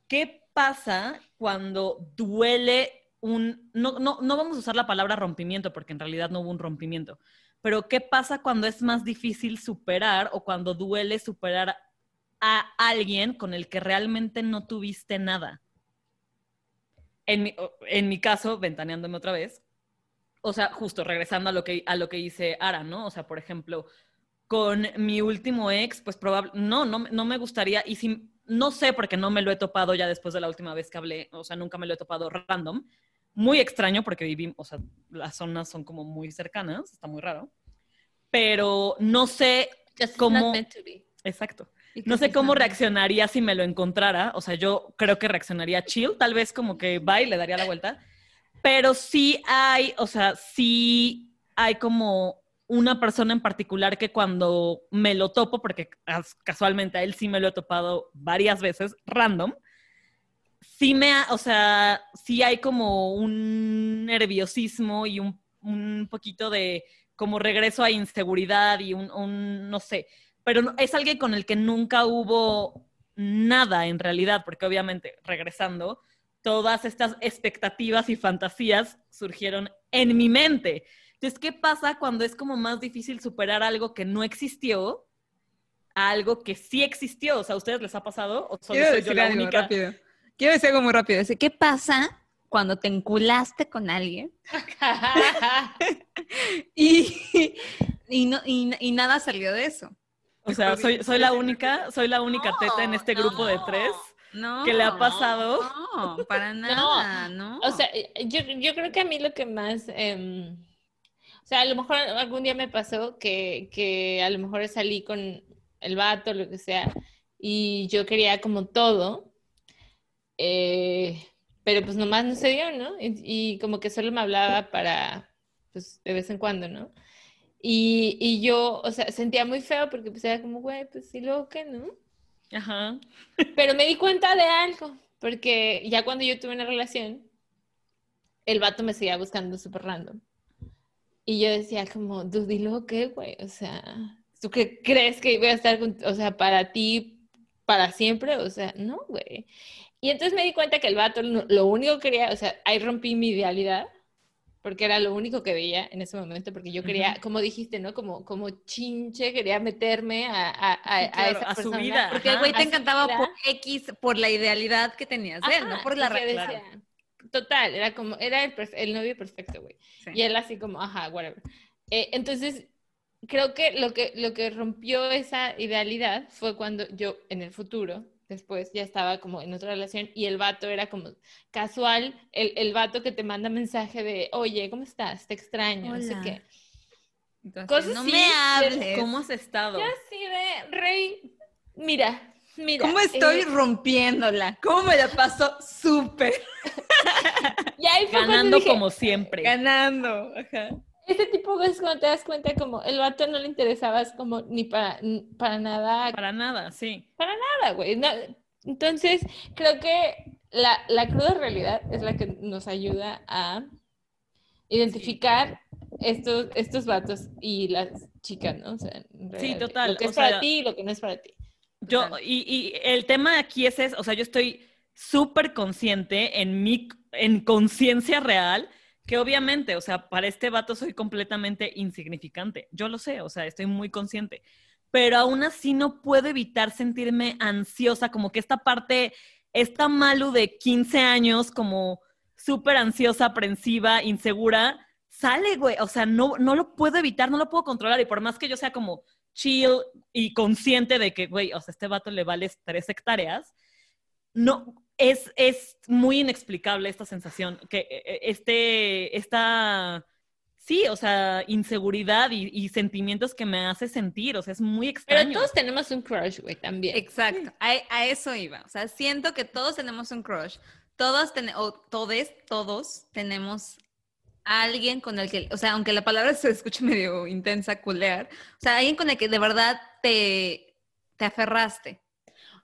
¿Qué pasa cuando duele un... No, no, no vamos a usar la palabra rompimiento porque en realidad no hubo un rompimiento, pero ¿qué pasa cuando es más difícil superar o cuando duele superar a alguien con el que realmente no tuviste nada? En mi, en mi caso, ventaneándome otra vez, o sea, justo regresando a lo que, a lo que dice Ara, ¿no? O sea, por ejemplo, con mi último ex, pues probable, no, no, no me gustaría, y si, no sé porque no me lo he topado ya después de la última vez que hablé, o sea, nunca me lo he topado random, muy extraño porque vivimos, o sea, las zonas son como muy cercanas, está muy raro, pero no sé, just not meant to be. exacto, no sé cómo reaccionaría si me lo encontrara. O sea, yo creo que reaccionaría chill, tal vez como que va y le daría la vuelta. Pero sí hay, o sea, sí hay como una persona en particular que cuando me lo topo, porque cas- casualmente a él sí me lo he topado varias veces, random, sí me, ha- o sea, sí hay como un nerviosismo y un, un poquito de como regreso a inseguridad y un, un no sé, pero es alguien con el que nunca hubo nada en realidad, porque obviamente, regresando, todas estas expectativas y fantasías surgieron en mi mente. Entonces, ¿qué pasa cuando es como más difícil superar algo que no existió a algo que sí existió? O sea, ¿a ustedes les ha pasado? ¿O solo Quiero soy yo decir la algo única? rápido. Quiero decir algo muy rápido. ¿qué pasa cuando te enculaste con alguien *laughs* *laughs* y, y, no, y, y nada salió de eso? O sea, soy, soy la única, soy la única No, teta en este grupo de tres. No. ¿Qué le ha pasado? No, para *laughs* nada, no. O sea, yo, yo creo que a mí lo que más... em, O sea, a lo mejor algún día me pasó que, que a lo mejor salí con el vato, lo que sea, y yo quería como todo, eh, pero pues nomás no se dio, ¿no? Y, y, como que solo me hablaba para, pues de vez en cuando, ¿no? Y, y yo, o sea, sentía muy feo porque pues era como, güey, pues sí, luego que, ¿no? Ajá. Pero me di cuenta de algo, porque ya cuando yo tuve una relación, el vato me seguía buscando súper random. Y yo decía como, dude, ¿y luego qué, güey? O sea, ¿tú qué crees que voy a estar, con, o sea, para ti, para siempre? O sea, no, güey. Y entonces me di cuenta que el vato lo único que quería, o sea, ahí rompí mi idealidad, porque era lo único que veía en ese momento, porque yo quería, uh -huh. como dijiste, ¿no? Como, como chinche, quería meterme a, a, a, claro, a esa a persona. su vida. Porque el güey te encantaba por X, por la idealidad que tenías de él, no por la realidad. Claro. Total, era como, era el, el novio perfecto, güey. Sí. Y él así como, ajá, whatever. Eh, entonces, creo que lo, que lo que rompió esa idealidad fue cuando yo, en el futuro, después ya estaba como en otra relación y el vato era como casual, el, el vato que te manda mensaje de, oye, ¿cómo estás? Te extraño, Hola. no sé qué. Entonces, Cosas no así, me hables. ¿Cómo has estado? Yo así de, Rey, mira, mira. ¿Cómo estoy eh, rompiéndola? ¿Cómo me la paso súper? *laughs* y ahí fue Ganando dije, como siempre. Ganando. Ajá. Este tipo de cosas cuando te das cuenta como el vato no le interesabas como ni para, para nada. Para nada, sí. Para nada, güey. No, entonces, creo que la, la, cruda realidad es la que nos ayuda a identificar estos, estos vatos y las chicas, ¿no? O sea, sí, total. Lo que es o para sea, ti y lo que no es para ti. Yo, y, y, el tema aquí es, es, o sea, yo estoy súper consciente en mi, en conciencia real, que obviamente, o sea, para este vato soy completamente insignificante. Yo lo sé, o sea, estoy muy consciente. Pero aún así no puedo evitar sentirme ansiosa, como que esta parte, esta Malu de 15 años, como súper ansiosa, aprensiva, insegura, sale, güey. O sea, no, no lo puedo evitar, no lo puedo controlar. Y por más que yo sea como chill y consciente de que, güey, o sea, este vato le vale tres hectáreas, no, es, es muy inexplicable esta sensación, que este, esta, sí, o sea, inseguridad y, y, sentimientos que me hace sentir, o sea, es muy extraño. Pero todos tenemos un crush, güey, también. Exacto, a, a, eso iba, o sea, siento que todos tenemos un crush, todos, ten, o todos, todos tenemos a alguien con el que, o sea, aunque la palabra *laughs* se escuche medio intensa, culear, o sea, alguien con el que de verdad te, te aferraste.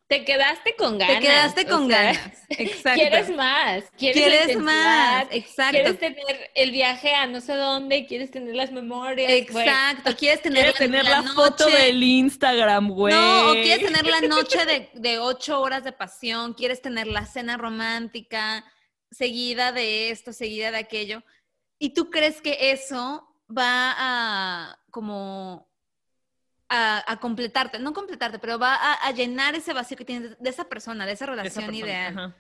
Te quedaste con ganas. Te quedaste con sea, ganas. *laughs* Exacto. Quieres más. Quieres, quieres más. Exacto. Quieres tener el viaje a no sé dónde. Quieres tener las memorias. Exacto. Güey. Quieres tener, quieres tener la, la foto del Instagram, güey. No, o quieres tener la noche de, de ocho horas de pasión. Quieres tener la cena romántica seguida de esto, seguida de aquello. Y tú crees que eso va a como a, a, completarte, no completarte, pero va a, a, llenar ese vacío que tienes de esa persona, de esa relación esa persona, ideal. Ajá.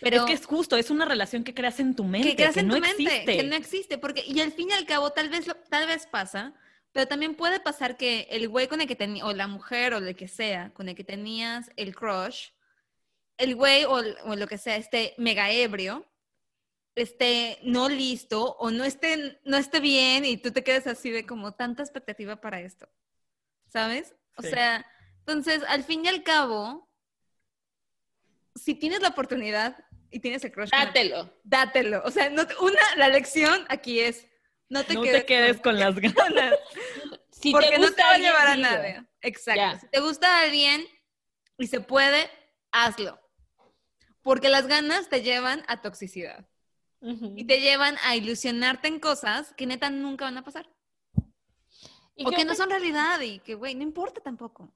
Pero es que es justo, es una relación que creas en tu mente, que, creas que en no tu mente, existe. que no existe, porque y al fin y al cabo tal vez tal vez pasa, pero también puede pasar que el güey con el que tenías o la mujer o el que sea con el que tenías el crush, el güey o, o lo que sea esté mega ebrio, esté no listo o no esté no esté bien y tú te quedes así de como tanta expectativa para esto. ¿Sabes? O sí. sea, entonces, al fin y al cabo, si tienes la oportunidad y tienes el crush, dátelo. El, dátelo. O sea, no, una, la lección aquí es, no te no quedes, te quedes con, con las *laughs* ganas. si porque te no te va a llevar a nada. Exacto. Yeah. Si te gusta alguien y se puede, hazlo. Porque las ganas te llevan a toxicidad. Uh -huh. Y te llevan a ilusionarte en cosas que neta nunca van a pasar. Y o que no son realidad y que, güey, no importa tampoco.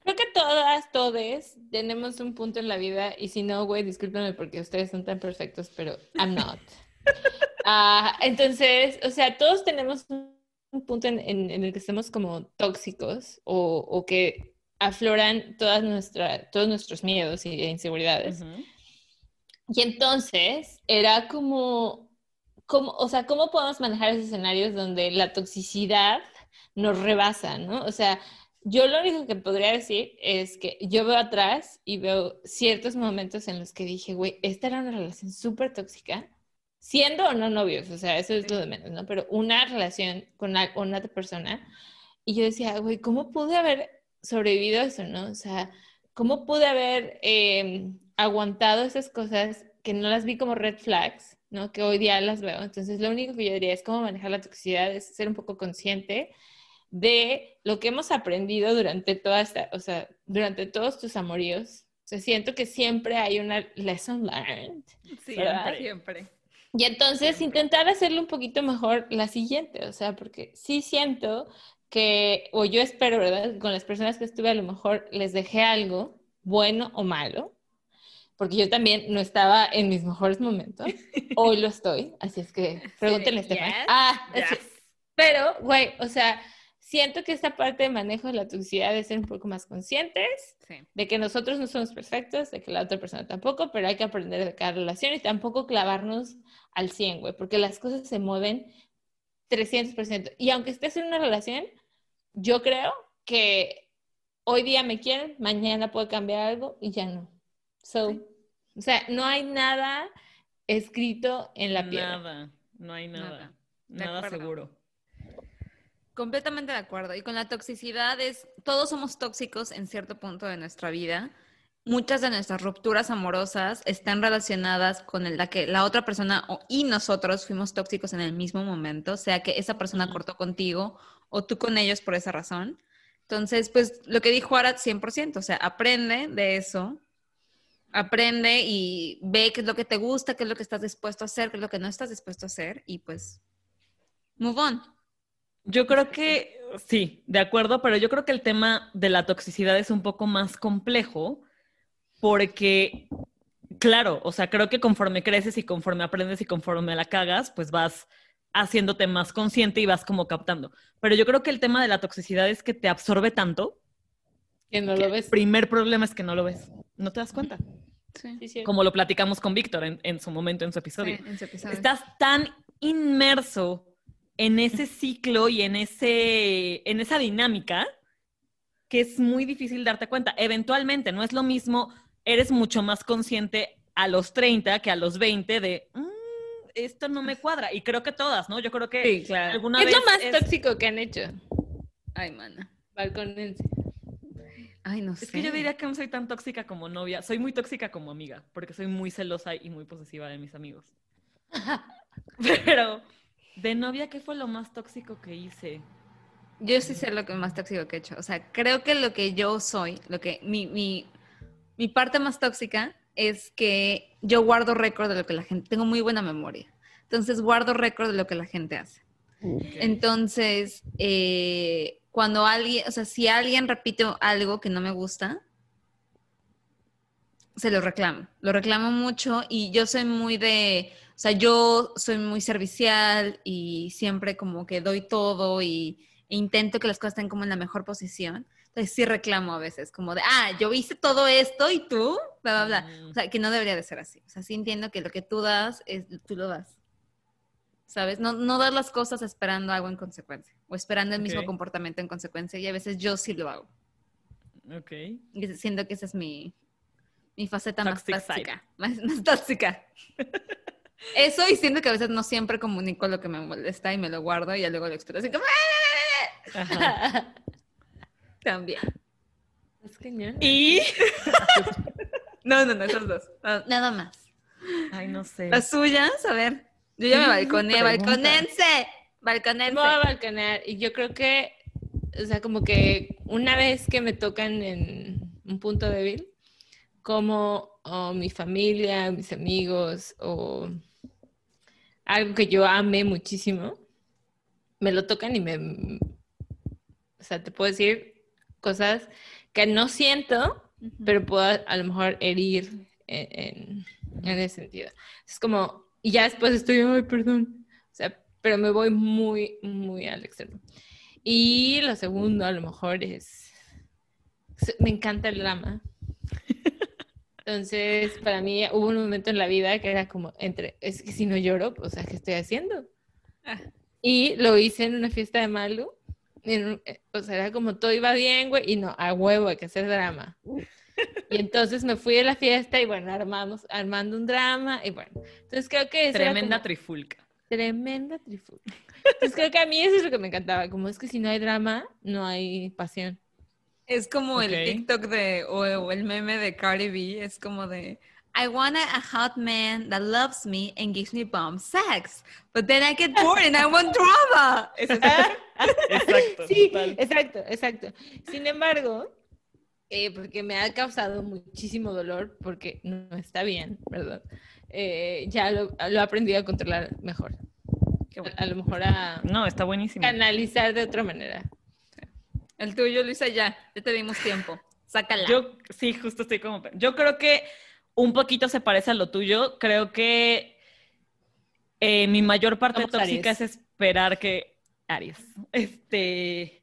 Creo que todas, todes, tenemos un punto en la vida y si no, güey, discúlpenme porque ustedes son tan perfectos, pero I'm not. uh, *laughs* entonces, o sea, todos tenemos un punto en, en, en el que estamos como tóxicos o, o, que afloran todas nuestra, todos nuestros miedos y inseguridades. Uh -huh. Y entonces era como ¿Cómo, o sea, ¿cómo podemos manejar esos escenarios donde la toxicidad nos rebasa, ¿no? O sea, yo lo único que podría decir es que yo veo atrás y veo ciertos momentos en los que dije, güey, esta era una relación súper tóxica siendo o no novios, o sea, eso es lo de menos, ¿no? Pero una relación con una, otra persona. Y yo decía, güey, ¿cómo pude haber sobrevivido eso, no? O sea, ¿cómo pude haber eh, aguantado esas cosas que no las vi como red flags, ¿no? Que hoy día las veo. Entonces, lo único que yo diría es cómo manejar la toxicidad, es ser un poco consciente de lo que hemos aprendido durante toda esta, o sea, durante todos tus amoríos. O sea, siento que siempre hay una lesson learned. Siempre, siempre. Y entonces intentar hacerlo un poquito mejor la siguiente, o sea, porque sí siento que, o yo espero, ¿verdad? Con las personas que estuve a lo mejor les dejé algo, bueno o malo, porque yo también no estaba en mis mejores momentos. *laughs* Hoy lo estoy, así es que pregúntenle a Estefan. Ah, pero, güey, o sea, siento que esta parte de manejo de la toxicidad de ser un poco más conscientes, de que nosotros no somos perfectos, de que la otra persona tampoco, pero hay que aprender de cada relación y tampoco clavarnos al 100, güey, porque las cosas se mueven 300%. Y aunque estés en una relación, yo creo que hoy día me quieren, mañana puede cambiar algo y ya no. So, o sea, no hay nada escrito en la piedra. Nada, no hay nada. Nada, seguro. Completamente de acuerdo. Y con la toxicidad es, todos somos tóxicos en cierto punto de nuestra vida. Muchas de nuestras rupturas amorosas están relacionadas con la que la otra persona y nosotros fuimos tóxicos en el mismo momento, sea que esa persona cortó contigo o tú con ellos por esa razón. Entonces, pues lo que dijo Arad, 100%, o sea, aprende de eso, aprende y ve qué es lo que te gusta, qué es lo que estás dispuesto a hacer, qué es lo que no estás dispuesto a hacer y pues, move on. Yo creo que sí, de acuerdo, pero yo creo que el tema de la toxicidad es un poco más complejo porque, claro, o sea, creo que conforme creces y conforme aprendes y conforme la cagas, pues vas haciéndote más consciente y vas como captando. Pero yo creo que el tema de la toxicidad es que te absorbe tanto. Que no lo ves. El primer problema es que no lo ves. No te das cuenta. Sí. Como lo platicamos con Víctor en, su momento, en su episodio. en su episodio. Estás tan inmerso en ese ciclo y en, ese, en esa dinámica que es muy difícil darte cuenta. Eventualmente, no es lo mismo, eres mucho más consciente a los 30 que a los 20 de... Mm, esto no me cuadra. Y creo que todas, ¿no? Yo creo que sí, claro. alguna ¿Qué vez. es lo más tóxico que han hecho? Ay, mana. Balconense. Ay, no sé. Es que yo diría que no soy tan tóxica como novia. Soy muy tóxica como amiga, porque soy muy celosa y muy posesiva de mis amigos. *laughs* Pero de novia, ¿qué fue lo más tóxico que hice? Yo sí sé lo que más tóxico que he hecho. O sea, creo que lo que yo soy, lo que mi, mi, mi parte más tóxica es que yo guardo récord de lo que la gente, tengo muy buena memoria. Entonces guardo récord de lo que la gente hace. Entonces, eh, cuando alguien, o sea, si alguien repite algo que no me gusta, se lo reclamo. Lo reclamo mucho y yo soy muy de, o sea, yo soy muy servicial y siempre como que doy todo y e intento que las cosas estén como en la mejor posición. Entonces sí reclamo a veces, como de, ah, yo hice todo esto y tú, bla, bla, bla. Mm. O sea, que no debería de ser así. O sea, sí entiendo que lo que tú das, es, tú lo das. ¿Sabes? No, no dar las cosas esperando algo en consecuencia o esperando el mismo comportamiento en consecuencia y a veces yo sí lo hago. Ok. Y siento que esa es mi, mi faceta Toxic más tóxica. *laughs* Más, más tóxica. Eso y siento que a veces no siempre comunico lo que me molesta y me lo guardo y ya luego lo exploto así como. Ajá. *laughs* también. Es cañón. Y. *laughs* No, no, no, esos dos. No, nada más. Ay, no sé. Las suyas, a ver. Yo ya me balconeé, pregunta. balconense. Voy a balconear y yo creo que, o sea, como que una vez que me tocan en un punto débil, como o mi familia, mis amigos o algo que yo ame muchísimo, me lo tocan y me, o sea, te puedo decir cosas que no siento, pero puedo a, a lo mejor herir en, en- en ese sentido. Es como, y ya después estoy, ay, perdón. Pero me voy muy, muy al extremo. Y lo segundo, a lo mejor, es, me encanta el drama. *laughs* Entonces, para mí hubo un momento en la vida que era como, entre, es que si no lloro, o sea, ¿qué estoy haciendo? Ah. Y lo hice en una fiesta de Malu. un- eh, o sea, era como todo iba bien, güey, y no, a huevo, hay que hacer drama. Y entonces me fui a la fiesta y bueno, armamos, armando un drama y bueno. Entonces creo que Tremenda como- trifulca. Tremenda trifulca. Entonces creo que a mí eso es lo que me encantaba, como es que si no hay drama, no hay pasión. Es como Ok. el TikTok de, o, o el meme de Cardi B, es como de, I want a hot man that loves me and gives me bomb sex, but then I get bored and I want drama. Es. *laughs* Exacto. Sí, total. exacto, exacto. Sin embargo, eh, porque me ha causado muchísimo dolor, porque no está bien, ¿verdad? Eh, ya lo, lo he aprendido a controlar mejor. Qué bueno. A, a lo mejor a No, está buenísimo. canalizar de otra manera. El tuyo, Luisa, ya, ya te dimos tiempo. Sácala. Yo sí, justo estoy como. Yo creo que un poquito se parece a lo tuyo. Creo que eh, mi mayor parte Somos tóxica Aries. es esperar que. Aries. Este.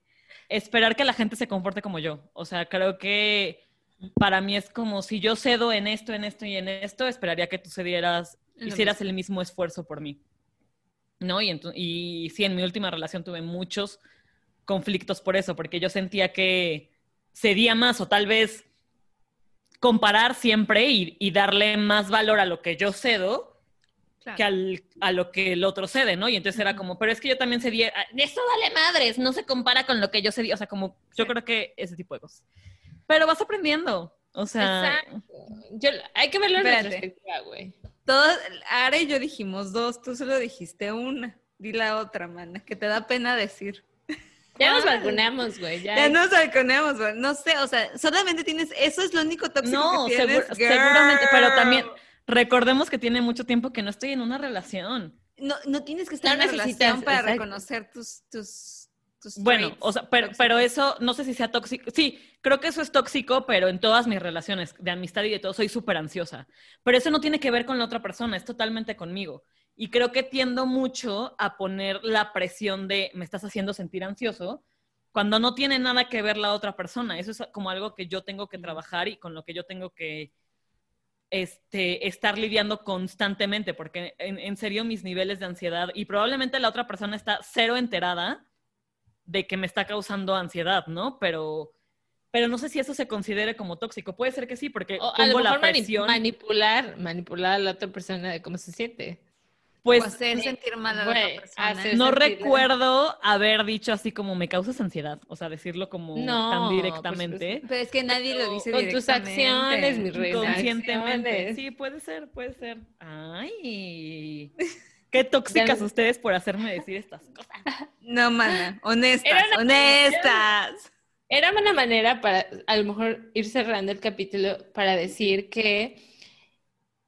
Esperar que la gente se comporte como yo. O sea, creo que para mí es como si yo cedo en esto, en esto y en esto, esperaría que tú cedieras, hicieras el mismo esfuerzo por mí. ¿No? Y, y sí, en mi última relación tuve muchos conflictos por eso, porque yo sentía que cedía más o tal vez comparar siempre y, y darle más valor a lo que yo cedo Claro. que al- a lo que el otro cede, ¿no? Y entonces era como, pero es que yo también cedí, ah, eso vale madres, no se compara con lo que yo cedí, o sea, como yo creo que ese tipo de cosas. Pero vas aprendiendo, o sea, Exacto. Yo, hay que verlo en retrospectiva, güey. Todos, Ara y yo dijimos dos, tú solo dijiste una. Di la otra, mana, que te da pena decir. Ya nos ¿Cuál? balconeamos, güey. Ya, Ya nos balconeamos, güey. No sé, o sea, solamente tienes, eso es lo único tóxico no, que tienes. seguro- seguramente, pero también recordemos que tiene mucho tiempo que no estoy en una relación. No, no tienes que estar No en una relación para exacto. reconocer tus, tus, tus Bueno, traits o sea, pero, eso no sé si sea tóxico. Sí, creo que eso es tóxico, pero en todas mis relaciones de amistad y de todo soy súper ansiosa. Pero eso no tiene que ver con la otra persona, es totalmente conmigo. Y creo que tiendo mucho a poner la presión de me estás haciendo sentir ansioso cuando no tiene nada que ver la otra persona. Eso es como algo que yo tengo que trabajar y con lo que yo tengo que este, estar lidiando constantemente, porque en, en serio mis niveles de ansiedad y probablemente la otra persona está cero enterada de que me está causando ansiedad, ¿no? Pero, pero no sé si eso se considere como tóxico. Puede ser que sí, porque O a lo pongo la presión. manipular, manipular a la otra persona de cómo se siente. Pues o hacer sentir mal a la otra persona. no recuerdo haber dicho así como me causas ansiedad, o sea, decirlo como No, tan por directamente. Pero es que nadie lo dice Con tus acciones, mi reina. Conscientemente. acciones. Sí, puede ser, puede ser. Ay. *laughs* Qué tóxicas Ya- ustedes por hacerme decir estas cosas. No, mana, honestas, Era una- honestas. Era una manera para a lo mejor ir cerrando el capítulo para decir que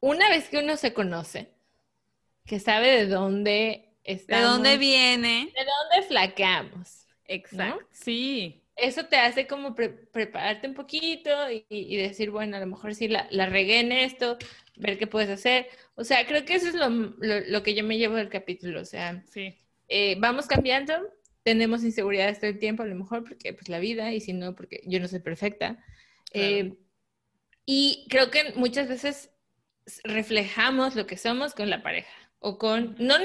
una vez que uno se conoce, que sabe de dónde ¿De estamos, dónde viene? de dónde flaqueamos, Exacto. Sí. eso te hace como pre- prepararte un poquito y, y decir, bueno, a lo mejor sí la, la regué en esto, ver qué puedes hacer. O sea, creo que eso es lo, lo- lo que yo me llevo del capítulo. O sea, Sí. eh, vamos cambiando, tenemos inseguridades todo el tiempo, a lo mejor porque pues la vida, y si no, porque yo no soy perfecta. Eh, y creo que muchas veces reflejamos lo que somos con la pareja. O con, no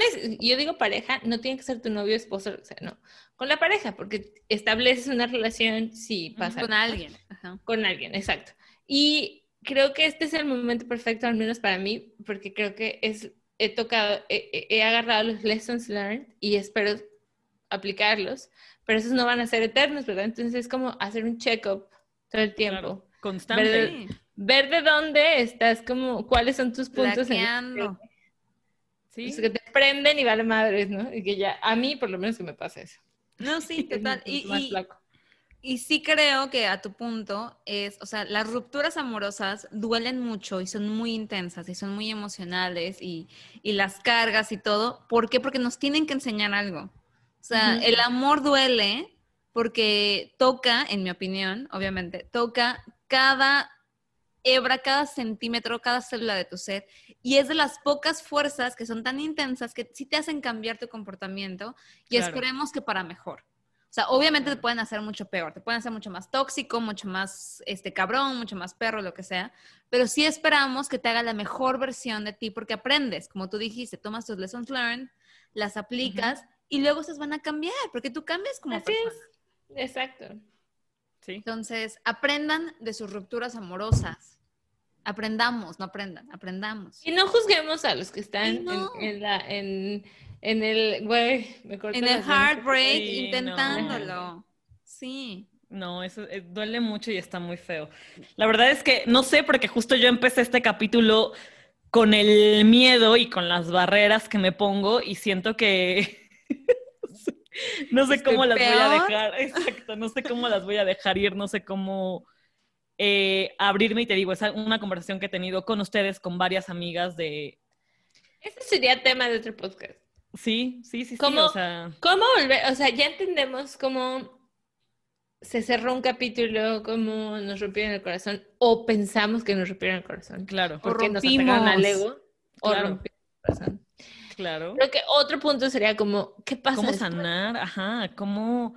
yo digo pareja, no tiene que ser tu novio, esposo, o sea, no, con la pareja, porque estableces una relación si pasa Con alguien. Ajá. Con alguien, exacto. Y creo que este es el momento perfecto, al menos para mí, porque creo que es, he tocado, he, he- agarrado los lessons learned y espero aplicarlos, pero esos no van a ser eternos, ¿verdad? Entonces es como hacer un check-up todo el tiempo. Claro. Constante. Ver de dónde estás, como, cuáles son tus puntos en. Sí. los que te prenden y vale madres, ¿no? Y que ya, a mí por lo menos que me pasa eso. No, sí, *laughs* total. Y, y-. y sí creo que a tu punto es, o sea, las rupturas amorosas duelen mucho y son muy intensas y son muy emocionales y, y las cargas y todo. ¿Por qué? Porque nos tienen que enseñar algo. O sea, el amor duele porque toca, en mi opinión, obviamente, toca cada hebra, cada centímetro, cada célula de tu ser. Y es de las pocas fuerzas que son tan intensas que sí te hacen cambiar tu comportamiento y Claro. esperemos que para mejor. O sea, obviamente te pueden hacer mucho peor, te pueden hacer mucho más tóxico, mucho más este cabrón, mucho más perro, lo que sea, pero sí esperamos que te haga la mejor versión de ti porque aprendes, como tú dijiste, tomas tus lessons learned, las aplicas y luego esas van a cambiar porque tú cambias como Así persona. es. Exacto. Sí. Entonces, aprendan de sus rupturas amorosas. Aprendamos, no aprendan, aprendamos. Y no juzguemos a los que están no. en, en la, en, en el, güey, me En el heartbreak, Sí, no. intentándolo. Sí. No, eso eh, duele mucho y está muy feo. La verdad es que no sé, porque justo yo empecé este capítulo con el miedo y con las barreras que me pongo y siento que *laughs* no sé Estoy cómo las voy a dejar, *laughs* exacto, no sé cómo las voy a dejar ir, no sé cómo eh, abrirme y te digo, es una conversación que he tenido con ustedes, con varias amigas de, Ese sería tema de otro podcast. Sí, sí, sí, sí, ¿Cómo? o sea, ¿Cómo volver? O sea, ya entendemos cómo se cerró un capítulo, cómo nos rompieron el corazón, o pensamos que nos rompieron el corazón. claro, O Porque nos atacaron al ego, o Claro. rompieron el corazón. claro. Creo que otro punto sería como, ¿qué pasa? ¿Cómo después? sanar? Ajá, ¿cómo?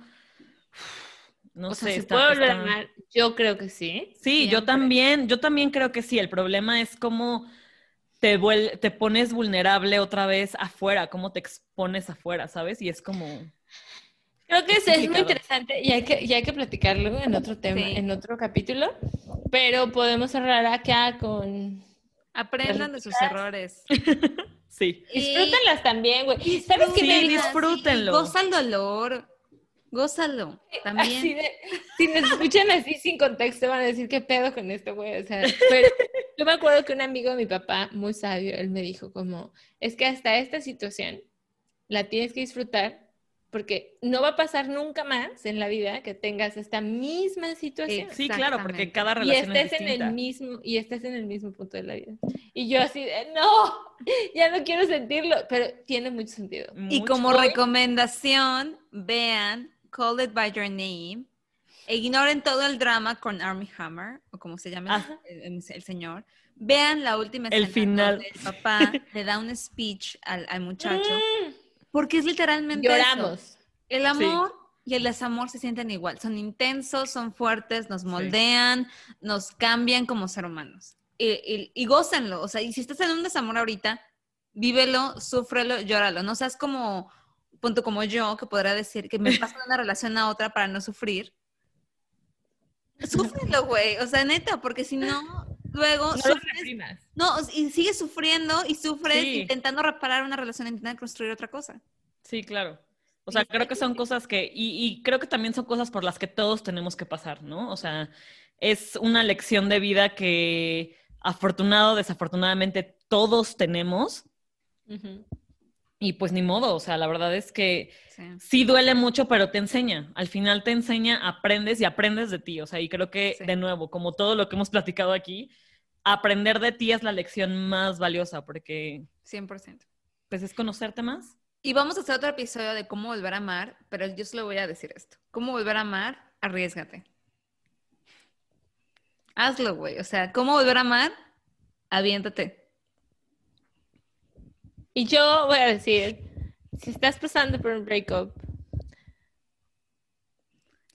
No O sea, sé, ¿se está- puede volver a está- amar? Yo creo que sí. Sí, yo también, yo también creo que sí. El problema es cómo te, vuel- te pones vulnerable otra vez afuera, cómo te expones afuera, ¿sabes? Y es como, Creo que Es es muy interesante y hay que, y hay que platicarlo en otro tema, Sí. en otro capítulo, pero podemos cerrar acá con... Aprendan de sus errores. *laughs* sí. Y- Disfrútenlas también, güey. ¿Sabes qué Sí, me dijo? disfrútenlo. Goza el dolor. Gózalo. También. Así de- si nos escuchan así sin contexto van a decir qué pedo con esto, güey. O sea, pero yo me acuerdo que un amigo de mi papá, muy sabio, él me dijo como, es que hasta esta situación la tienes que disfrutar porque no va a pasar nunca más en la vida que tengas esta misma situación. Sí, claro, porque cada y relación es estés en distinta. el mismo y estés en el mismo punto de la vida. Y yo así de, no, ya no quiero sentirlo, pero tiene mucho sentido. Y Mucho. como Hoy- recomendación, vean Call It By Your Name. E ignoren todo el drama con Army Hammer, o como se llama el, el- el señor. Vean la última El escena final. donde el papá *laughs* le da un speech al, al muchacho. Mm, Porque es literalmente eso. Lloramos. El amor y el desamor se sienten igual. Son intensos, son fuertes, nos moldean, nos cambian como ser humanos. Y, y, y gócenlo. O sea, y si estás en un desamor ahorita, vívelo, súfrelo, llóralo. No seas como, punto como yo, que podrá decir que me paso de una relación a otra para no sufrir. Súfrelo, güey. O sea, neta, porque si no, luego No sufres y sigues sufriendo y sufres Sí. intentando reparar una relación, intentando construir otra cosa. Sí, claro. O sea, creo que son cosas que, y, y creo que también son cosas por las que todos tenemos que pasar, ¿no? O sea, es una lección de vida que afortunado, desafortunadamente todos tenemos Ujú. Y pues ni modo, o sea, la verdad es que Sí. sí duele mucho, pero te enseña. Al final te enseña, aprendes y aprendes de ti. O sea, y creo que, Sí. de nuevo, como todo lo que hemos platicado aquí, aprender de ti es la lección más valiosa porque, 100%. pues, es conocerte más. Y vamos a hacer otro episodio de cómo volver a amar, pero yo solo voy a decir esto. ¿Cómo volver a amar? Arriesgate. Hazlo, güey. O sea, ¿cómo volver a amar? Aviéntate. Y yo voy a decir, si estás pasando por un breakup,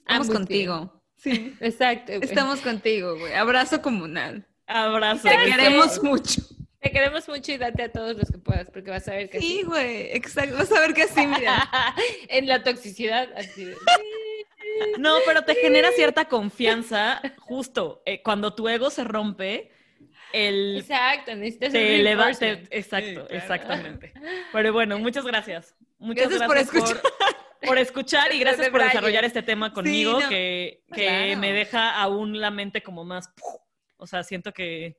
Estamos contigo. Sí. Exacto. güey. Estamos contigo, güey. Abrazo comunal. Abrazo. Te queremos mucho. Te queremos mucho y date a todos los que puedas, porque vas a ver que Sí, sí. güey. Exacto. Vas a ver que sí, mira. *laughs* en la toxicidad, así No, pero te genera cierta confianza, justo eh, cuando tu ego se rompe, el Exacto, necesitas un te eleva, te- exacto, Sí, claro. exactamente. Pero bueno, muchas gracias. Muchas Gracias gracias, por escuchar. por escuchar y *laughs* gracias por desarrollar este tema conmigo no. que, que Claro. me deja aún la mente como más, ¡puf! o sea, siento que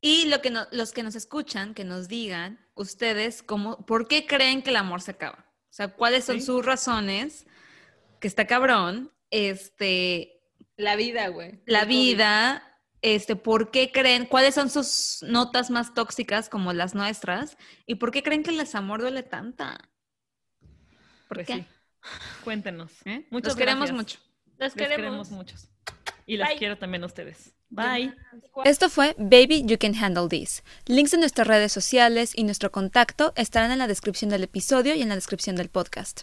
Y lo que no- los que nos escuchan, que nos digan ustedes cómo, por qué creen que el amor se acaba. O sea, cuáles son Sí. sus razones, que está cabrón, este, La vida, güey. la vida, este, por qué creen, cuáles son sus notas más tóxicas como las nuestras, y por qué creen que el desamor duele tanta. ¿Por pues qué? sí. Cuéntenos. ¿Eh? Muchas Los queremos gracias. mucho. Los queremos. queremos muchos. Y las Bye. quiero también a ustedes. Bye. Esto fue Baby You Can Handle This. Links de nuestras redes sociales y nuestro contacto estarán en la descripción del episodio y en la descripción del podcast.